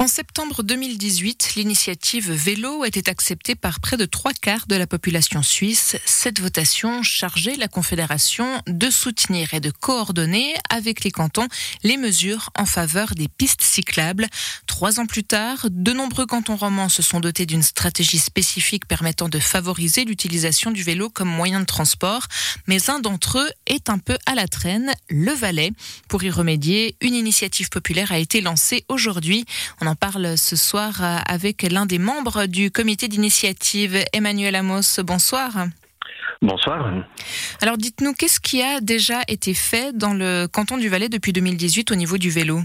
En septembre 2018, l'initiative vélo était acceptée par près de trois quarts de la population suisse. Cette votation chargeait la Confédération de soutenir et de coordonner avec les cantons les mesures en faveur des pistes cyclables. Trois ans plus tard, de nombreux cantons romans se sont dotés d'une stratégie spécifique permettant de favoriser l'utilisation du vélo comme moyen de transport. Mais un d'entre eux est un peu à la traîne, le Valais. Pour y remédier, une initiative populaire a été lancée aujourd'hui. En parle ce soir euh, avec l'un des membres du comité d'initiative, Emmanuel Amos. Bonsoir. Bonsoir. Alors dites-nous, qu'est-ce qui a déjà été fait dans le canton du Valais depuis 2018 au niveau du vélo?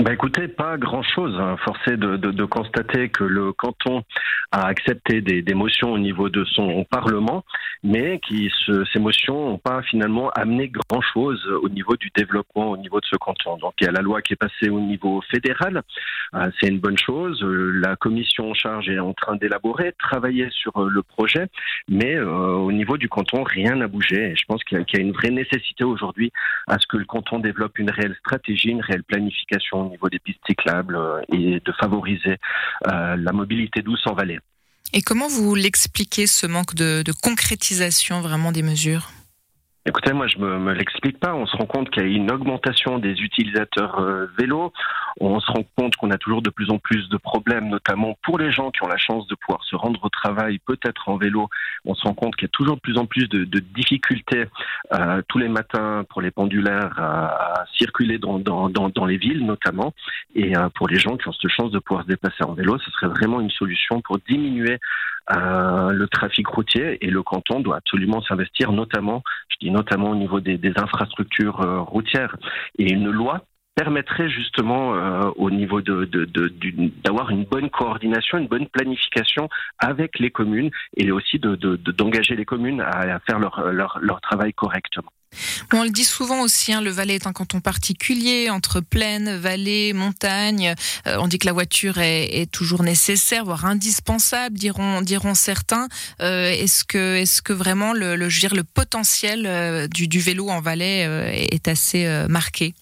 Bah écoutez, pas grand-chose. Hein. Forcé de, de, de, constater que le canton a accepté des, des, motions au niveau de son parlement, mais qui ce, ces motions n'ont pas finalement amené grand-chose au niveau du développement au niveau de ce canton. Donc il y a la loi qui est passée au niveau fédéral, euh, c'est une bonne chose. La commission en charge est en train d'élaborer, travailler sur euh, le projet, mais euh, au niveau du canton, rien n'a bougé. Je pense qu'il y, y, a une vraie nécessité aujourd'hui à ce que le canton développe une réelle stratégie, une réelle planification au niveau des pistes cyclables euh, et de favoriser euh, la mobilité douce en vallée. Et comment vous l'expliquez ce manque de, de concrétisation vraiment des mesures? Écoutez, moi, je me, me l'explique pas. On se rend compte qu'il y a une augmentation des utilisateurs euh, vélo. On se rend compte qu'on a toujours de plus en plus de problèmes, notamment pour les gens qui ont la chance de pouvoir se rendre au travail, peut-être en vélo. On se rend compte qu'il y a toujours de plus en plus de, de difficultés euh, tous les matins pour les pendulaires à, à circuler dans, dans, dans, dans, les villes, notamment. Et euh, pour les gens qui ont cette chance de pouvoir se déplacer en vélo, ce serait vraiment une solution pour diminuer euh, le trafic routier. Et le canton doit absolument s'investir, notamment, je dis notamment au niveau des, des infrastructures euh, routières. Et une loi permettrait justement euh, au niveau de, de, de, d'avoir une bonne coordination, une bonne planification avec les communes et aussi d'engager les communes à, à faire leur, leur, leur travail correctement. On le dit souvent aussi, hein, le Valais est un canton particulier entre plaine, vallée, montagne. Euh, on dit que la voiture est, toujours nécessaire, voire indispensable, diront, diront certains. Euh, est-ce que, est-ce que vraiment le, je dire, le potentiel euh, du, vélo en Valais est assez marqué?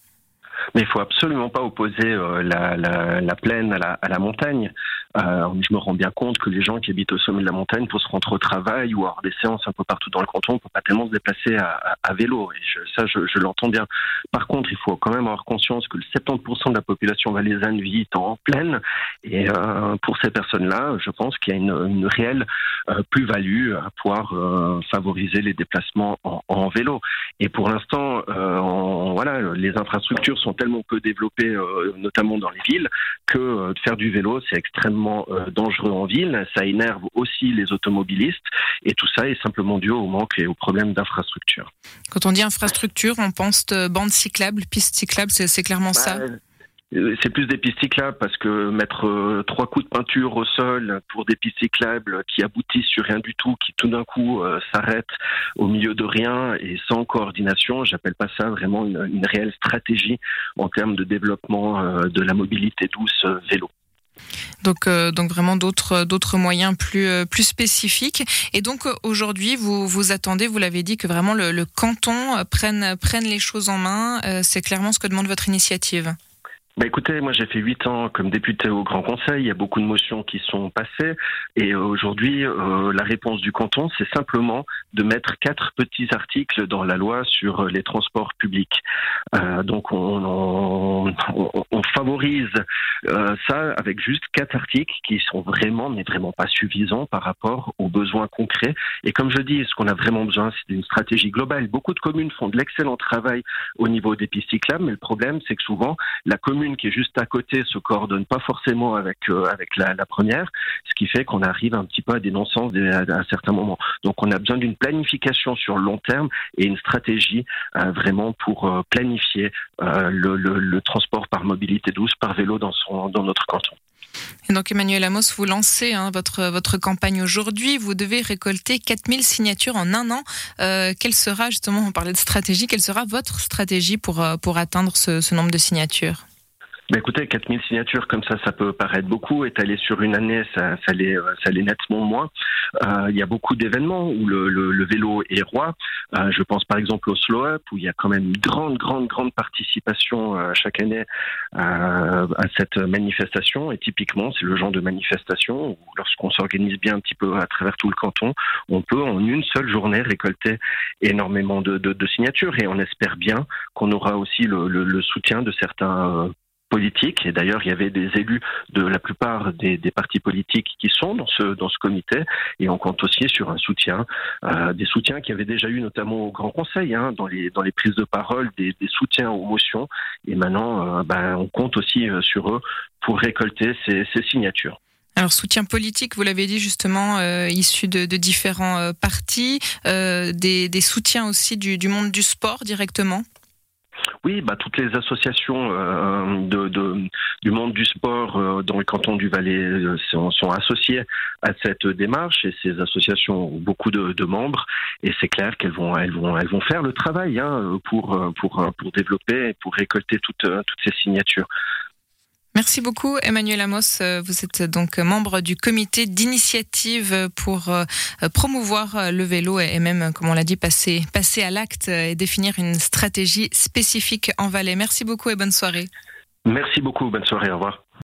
Mais il faut absolument pas opposer la, la, la, plaine à la, à la montagne. Euh, je me rends bien compte que les gens qui habitent au sommet de la montagne pour se rendre au travail ou avoir des séances un peu partout dans le canton, ne peuvent pas tellement se déplacer à, vélo. Et ça, je, l'entends bien. Par contre, il faut quand même avoir conscience que le 70% de la population valaisanne vit en plaine. Et euh, pour ces personnes-là, je pense qu'il y a une, réelle euh, plus-value à pouvoir favoriser les déplacements en, vélo. Et pour l'instant, voilà, les infrastructures sont tellement peu développées, notamment dans les villes, que de faire du vélo, c'est extrêmement euh, dangereux en ville, ça énerve aussi les automobilistes et tout ça est simplement dû au manque et au problème d'infrastructure. Quand on dit infrastructure, on pense de bande cyclable, piste cyclable, c'est clairement bah, ça c'est plus des pistes cyclables parce que mettre euh, trois coups de peinture au sol pour des pistes cyclables qui aboutissent sur rien du tout, qui tout d'un coup euh, s'arrêtent au milieu de rien et sans coordination, j'appelle pas ça vraiment une, une, réelle stratégie en termes de développement euh, de la mobilité douce vélo. Donc, euh, donc vraiment d'autres d'autres moyens plus euh, plus spécifiques. Et donc aujourd'hui, vous vous attendez, vous l'avez dit, que vraiment le, le, canton prenne prenne les choses en main. Euh, c'est clairement ce que demande votre initiative. Bah écoutez, moi j'ai fait huit ans comme député au Grand Conseil, il y a beaucoup de motions qui sont passées et aujourd'hui euh, la réponse du canton c'est simplement de mettre quatre petits articles dans la loi sur les transports publics. Euh, donc on, on, on, on favorise euh, ça avec juste quatre articles qui sont vraiment mais vraiment pas suffisants par rapport aux besoins concrets. Et comme je dis, ce qu'on a vraiment besoin c'est d'une stratégie globale. Beaucoup de communes font de l'excellent travail au niveau des pistes cyclables, mais le problème c'est que souvent la commune qui est juste à côté se coordonne pas forcément avec euh, avec la, première, ce qui fait qu'on arrive un petit peu à des non-sens à, à, certains moments. Donc on a besoin d'une planification sur le long terme et une stratégie euh, vraiment pour euh, planifier le, transport par mobilité douce, par vélo dans notre canton. Et donc Emmanuel Amos, vous lancez hein, votre, votre campagne aujourd'hui. Vous devez récolter 4000 signatures en un an. Quelle sera justement, on parlait de stratégie, quelle sera votre stratégie pour, pour atteindre ce nombre de signatures? Ben écoutez, 4000 signatures comme ça, ça peut paraître beaucoup. Étalé sur une année, ça, ça l'est, ça l'est nettement moins. Euh, il y a beaucoup d'événements où le, le, le vélo est roi. Euh, je pense par exemple au Slow Up où il y a quand même une grande, grande, grande participation euh, chaque année euh, à cette manifestation. Et typiquement, c'est le genre de manifestation où lorsqu'on s'organise bien un petit peu à travers tout le canton, on peut en une seule journée récolter énormément de, de, de signatures. Et on espère bien qu'on aura aussi le, le, le soutien de certains politique. Et d'ailleurs, il y avait des élus de la plupart des, partis politiques qui sont dans ce dans ce comité. Et on compte aussi sur un soutien, euh, des soutiens qui avaient déjà eu notamment au Grand Conseil, hein, dans les prises de parole, des, soutiens aux motions. Et maintenant, euh, ben, on compte aussi euh, sur eux pour récolter ces, signatures. Alors soutien politique, vous l'avez dit justement, issu de, différents partis, des, soutiens aussi du monde du sport directement? Oui, bah, toutes les associations euh, de, de, du monde du sport euh, dans le canton du Valais euh, sont, sont, associées à cette démarche et ces associations ont beaucoup de, de membres et c'est clair qu'elles vont, elles vont, elles vont faire le travail hein, pour, pour, pour développer et pour récolter toutes, toutes ces signatures. Merci beaucoup Emmanuel Amos. Vous êtes donc membre du comité d'initiative pour promouvoir le vélo et même, comme on l'a dit, passer, passer à l'acte et définir une stratégie spécifique en Valais. Merci beaucoup et bonne soirée. Merci beaucoup, bonne soirée, au revoir.